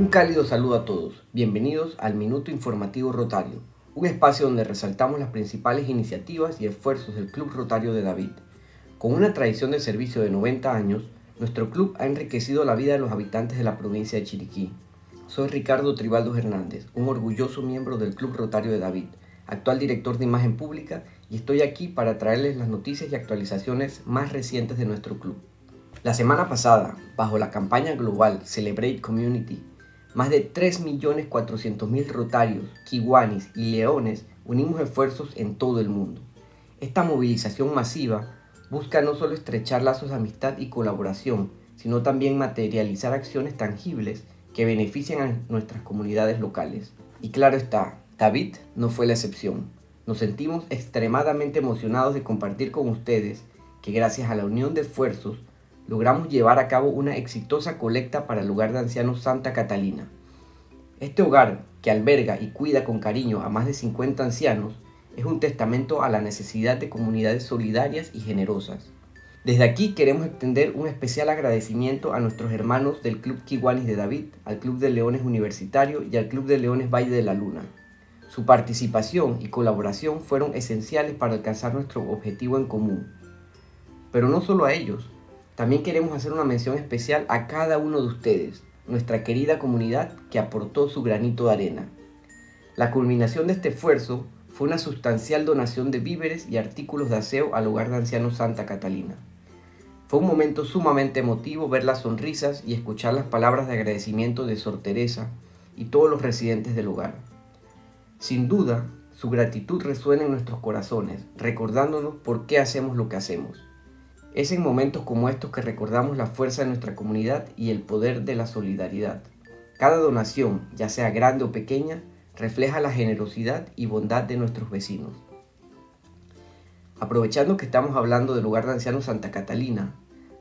Un cálido saludo a todos. Bienvenidos al Minuto Informativo Rotario, un espacio donde resaltamos las principales iniciativas y esfuerzos del Club Rotario de David. Con una tradición de servicio de 90 años, nuestro club ha enriquecido la vida de los habitantes de la provincia de Chiriquí. Soy Ricardo Tribaldo Hernández, un orgulloso miembro del Club Rotario de David, actual director de imagen pública, y estoy aquí para traerles las noticias y actualizaciones más recientes de nuestro club. La semana pasada, bajo la campaña global Celebrate Community, más de 3.400.000 rotarios, kiwanis y leones unimos esfuerzos en todo el mundo. Esta movilización masiva busca no solo estrechar lazos de amistad y colaboración, sino también materializar acciones tangibles que benefician a nuestras comunidades locales. Y claro está, David no fue la excepción. Nos sentimos extremadamente emocionados de compartir con ustedes que gracias a la unión de esfuerzos logramos llevar a cabo una exitosa colecta para el hogar de ancianos Santa Catalina. Este hogar, que alberga y cuida con cariño a más de 50 ancianos, es un testamento a la necesidad de comunidades solidarias y generosas. Desde aquí queremos extender un especial agradecimiento a nuestros hermanos del Club Kiwanis de David, al Club de Leones Universitario y al Club de Leones Valle de la Luna. Su participación y colaboración fueron esenciales para alcanzar nuestro objetivo en común. Pero no solo a ellos, también queremos hacer una mención especial a cada uno de ustedes, nuestra querida comunidad que aportó su granito de arena. La culminación de este esfuerzo fue una sustancial donación de víveres y artículos de aseo al hogar de ancianos Santa Catalina. Fue un momento sumamente emotivo ver las sonrisas y escuchar las palabras de agradecimiento de Sor Teresa y todos los residentes del hogar. Sin duda, su gratitud resuena en nuestros corazones, recordándonos por qué hacemos lo que hacemos. Es en momentos como estos que recordamos la fuerza de nuestra comunidad y el poder de la solidaridad. Cada donación, ya sea grande o pequeña, refleja la generosidad y bondad de nuestros vecinos. Aprovechando que estamos hablando del lugar de ancianos Santa Catalina,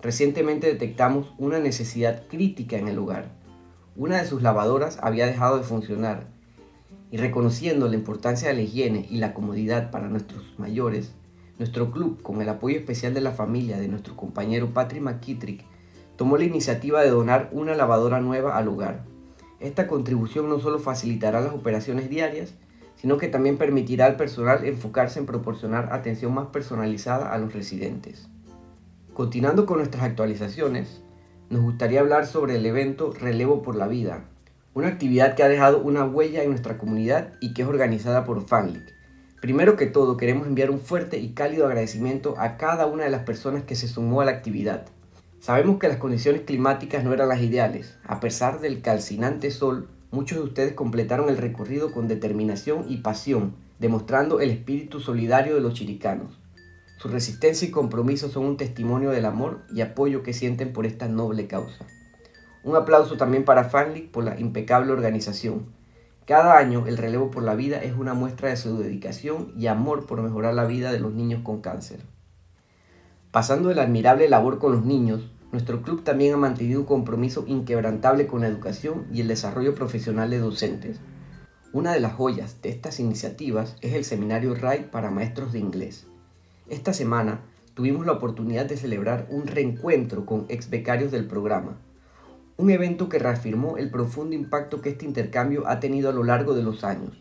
recientemente detectamos una necesidad crítica en el lugar. Una de sus lavadoras había dejado de funcionar y reconociendo la importancia de la higiene y la comodidad para nuestros mayores, nuestro club, con el apoyo especial de la familia de nuestro compañero Patrick McKittrick, tomó la iniciativa de donar una lavadora nueva al hogar. Esta contribución no solo facilitará las operaciones diarias, sino que también permitirá al personal enfocarse en proporcionar atención más personalizada a los residentes. Continuando con nuestras actualizaciones, nos gustaría hablar sobre el evento Relevo por la Vida, una actividad que ha dejado una huella en nuestra comunidad y que es organizada por FANLIC, Primero que todo, queremos enviar un fuerte y cálido agradecimiento a cada una de las personas que se sumó a la actividad. Sabemos que las condiciones climáticas no eran las ideales. A pesar del calcinante sol, muchos de ustedes completaron el recorrido con determinación y pasión, demostrando el espíritu solidario de los chiricanos. Su resistencia y compromiso son un testimonio del amor y apoyo que sienten por esta noble causa. Un aplauso también para Fanlic por la impecable organización cada año el relevo por la vida es una muestra de su dedicación y amor por mejorar la vida de los niños con cáncer. Pasando de la admirable labor con los niños, nuestro club también ha mantenido un compromiso inquebrantable con la educación y el desarrollo profesional de docentes. Una de las joyas de estas iniciativas es el seminario RAID para maestros de inglés. Esta semana tuvimos la oportunidad de celebrar un reencuentro con ex becarios del programa, un evento que reafirmó el profundo impacto que este intercambio ha tenido a lo largo de los años.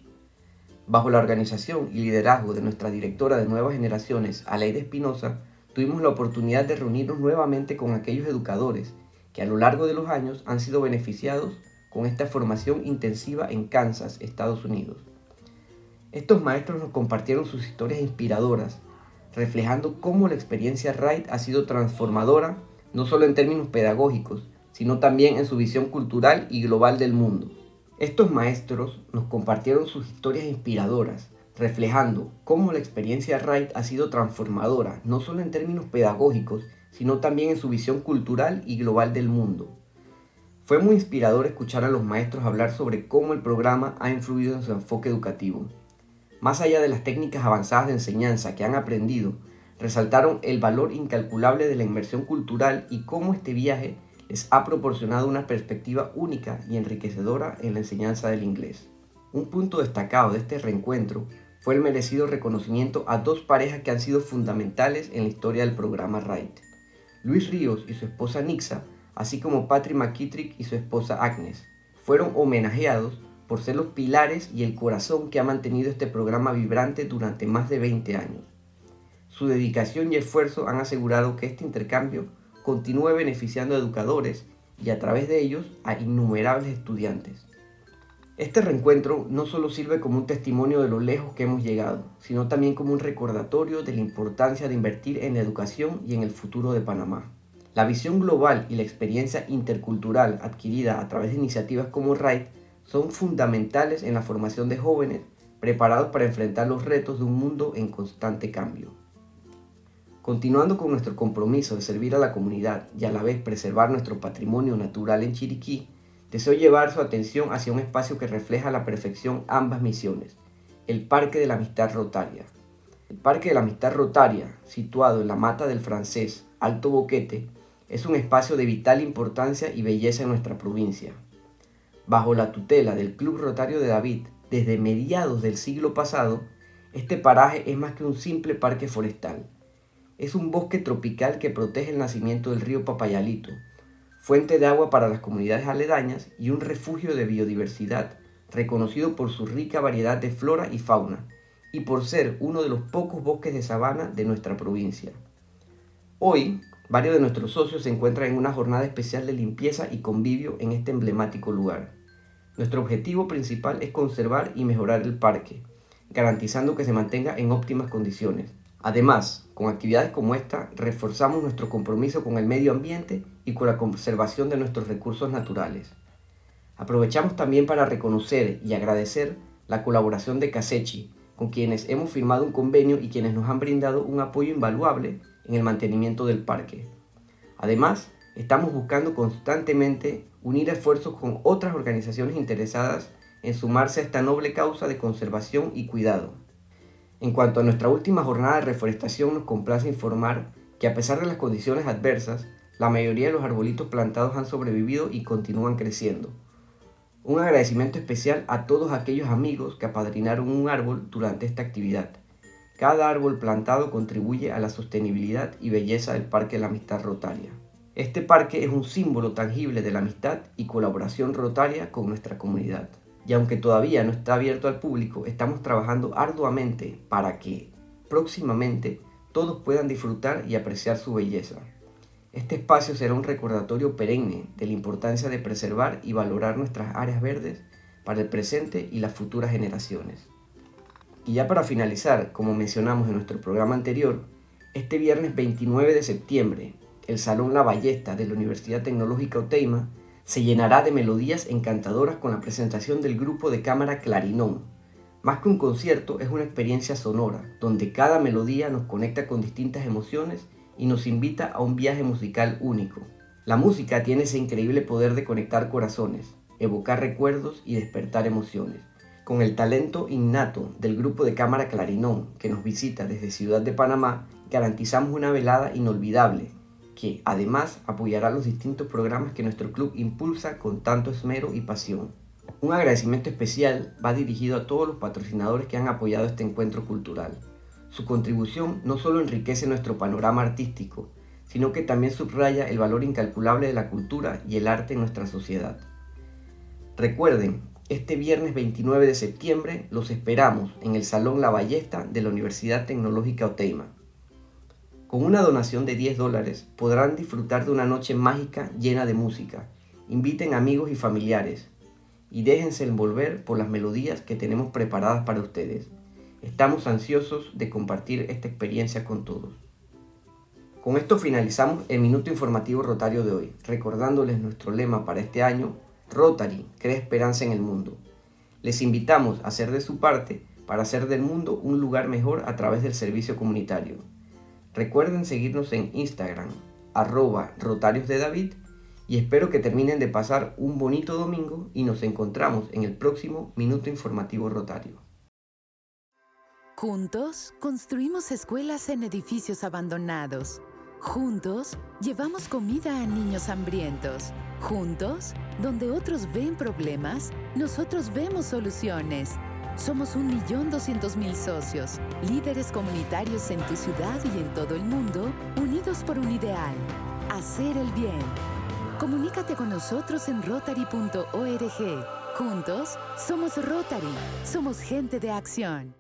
Bajo la organización y liderazgo de nuestra directora de Nuevas Generaciones, Aleide Espinosa, tuvimos la oportunidad de reunirnos nuevamente con aquellos educadores que a lo largo de los años han sido beneficiados con esta formación intensiva en Kansas, Estados Unidos. Estos maestros nos compartieron sus historias inspiradoras, reflejando cómo la experiencia RIDE ha sido transformadora, no solo en términos pedagógicos, sino también en su visión cultural y global del mundo. Estos maestros nos compartieron sus historias inspiradoras, reflejando cómo la experiencia Wright ha sido transformadora, no solo en términos pedagógicos, sino también en su visión cultural y global del mundo. Fue muy inspirador escuchar a los maestros hablar sobre cómo el programa ha influido en su enfoque educativo. Más allá de las técnicas avanzadas de enseñanza que han aprendido, resaltaron el valor incalculable de la inversión cultural y cómo este viaje les ha proporcionado una perspectiva única y enriquecedora en la enseñanza del inglés. Un punto destacado de este reencuentro fue el merecido reconocimiento a dos parejas que han sido fundamentales en la historia del programa RIGHT. Luis Ríos y su esposa Nixa, así como Patrick McKittrick y su esposa Agnes. fueron homenajeados por ser los pilares y el corazón que ha mantenido este programa vibrante durante más de 20 años. Su dedicación y esfuerzo han asegurado que este intercambio continúe beneficiando a educadores y a través de ellos a innumerables estudiantes. Este reencuentro no solo sirve como un testimonio de lo lejos que hemos llegado, sino también como un recordatorio de la importancia de invertir en la educación y en el futuro de Panamá. La visión global y la experiencia intercultural adquirida a través de iniciativas como RIDE son fundamentales en la formación de jóvenes preparados para enfrentar los retos de un mundo en constante cambio. Continuando con nuestro compromiso de servir a la comunidad y a la vez preservar nuestro patrimonio natural en Chiriquí, deseo llevar su atención hacia un espacio que refleja a la perfección ambas misiones, el Parque de la Amistad Rotaria. El Parque de la Amistad Rotaria, situado en la Mata del Francés, Alto Boquete, es un espacio de vital importancia y belleza en nuestra provincia. Bajo la tutela del Club Rotario de David, desde mediados del siglo pasado, este paraje es más que un simple parque forestal. Es un bosque tropical que protege el nacimiento del río Papayalito, fuente de agua para las comunidades aledañas y un refugio de biodiversidad, reconocido por su rica variedad de flora y fauna, y por ser uno de los pocos bosques de sabana de nuestra provincia. Hoy, varios de nuestros socios se encuentran en una jornada especial de limpieza y convivio en este emblemático lugar. Nuestro objetivo principal es conservar y mejorar el parque, garantizando que se mantenga en óptimas condiciones, Además, con actividades como esta, reforzamos nuestro compromiso con el medio ambiente y con la conservación de nuestros recursos naturales. Aprovechamos también para reconocer y agradecer la colaboración de Casechi, con quienes hemos firmado un convenio y quienes nos han brindado un apoyo invaluable en el mantenimiento del parque. Además, estamos buscando constantemente unir esfuerzos con otras organizaciones interesadas en sumarse a esta noble causa de conservación y cuidado. En cuanto a nuestra última jornada de reforestación, nos complace informar que a pesar de las condiciones adversas, la mayoría de los arbolitos plantados han sobrevivido y continúan creciendo. Un agradecimiento especial a todos aquellos amigos que apadrinaron un árbol durante esta actividad. Cada árbol plantado contribuye a la sostenibilidad y belleza del Parque de la Amistad Rotaria. Este parque es un símbolo tangible de la amistad y colaboración rotaria con nuestra comunidad y aunque todavía no está abierto al público, estamos trabajando arduamente para que próximamente todos puedan disfrutar y apreciar su belleza. Este espacio será un recordatorio perenne de la importancia de preservar y valorar nuestras áreas verdes para el presente y las futuras generaciones. Y ya para finalizar, como mencionamos en nuestro programa anterior, este viernes 29 de septiembre, el Salón La Ballesta de la Universidad Tecnológica Oteima se llenará de melodías encantadoras con la presentación del grupo de cámara Clarinón. Más que un concierto, es una experiencia sonora, donde cada melodía nos conecta con distintas emociones y nos invita a un viaje musical único. La música tiene ese increíble poder de conectar corazones, evocar recuerdos y despertar emociones. Con el talento innato del grupo de cámara Clarinón que nos visita desde Ciudad de Panamá, garantizamos una velada inolvidable que además apoyará los distintos programas que nuestro club impulsa con tanto esmero y pasión. Un agradecimiento especial va dirigido a todos los patrocinadores que han apoyado este encuentro cultural. Su contribución no solo enriquece nuestro panorama artístico, sino que también subraya el valor incalculable de la cultura y el arte en nuestra sociedad. Recuerden, este viernes 29 de septiembre los esperamos en el Salón La Ballesta de la Universidad Tecnológica Oteima. Con una donación de 10 dólares podrán disfrutar de una noche mágica llena de música. Inviten amigos y familiares y déjense envolver por las melodías que tenemos preparadas para ustedes. Estamos ansiosos de compartir esta experiencia con todos. Con esto finalizamos el minuto informativo rotario de hoy, recordándoles nuestro lema para este año, Rotary, crea esperanza en el mundo. Les invitamos a hacer de su parte para hacer del mundo un lugar mejor a través del servicio comunitario. Recuerden seguirnos en Instagram, arroba David, y espero que terminen de pasar un bonito domingo y nos encontramos en el próximo Minuto Informativo Rotario. Juntos construimos escuelas en edificios abandonados. Juntos llevamos comida a niños hambrientos. Juntos, donde otros ven problemas, nosotros vemos soluciones. Somos un millón doscientos mil socios, líderes comunitarios en tu ciudad y en todo el mundo, unidos por un ideal, hacer el bien. Comunícate con nosotros en rotary.org. Juntos, somos Rotary. Somos gente de acción.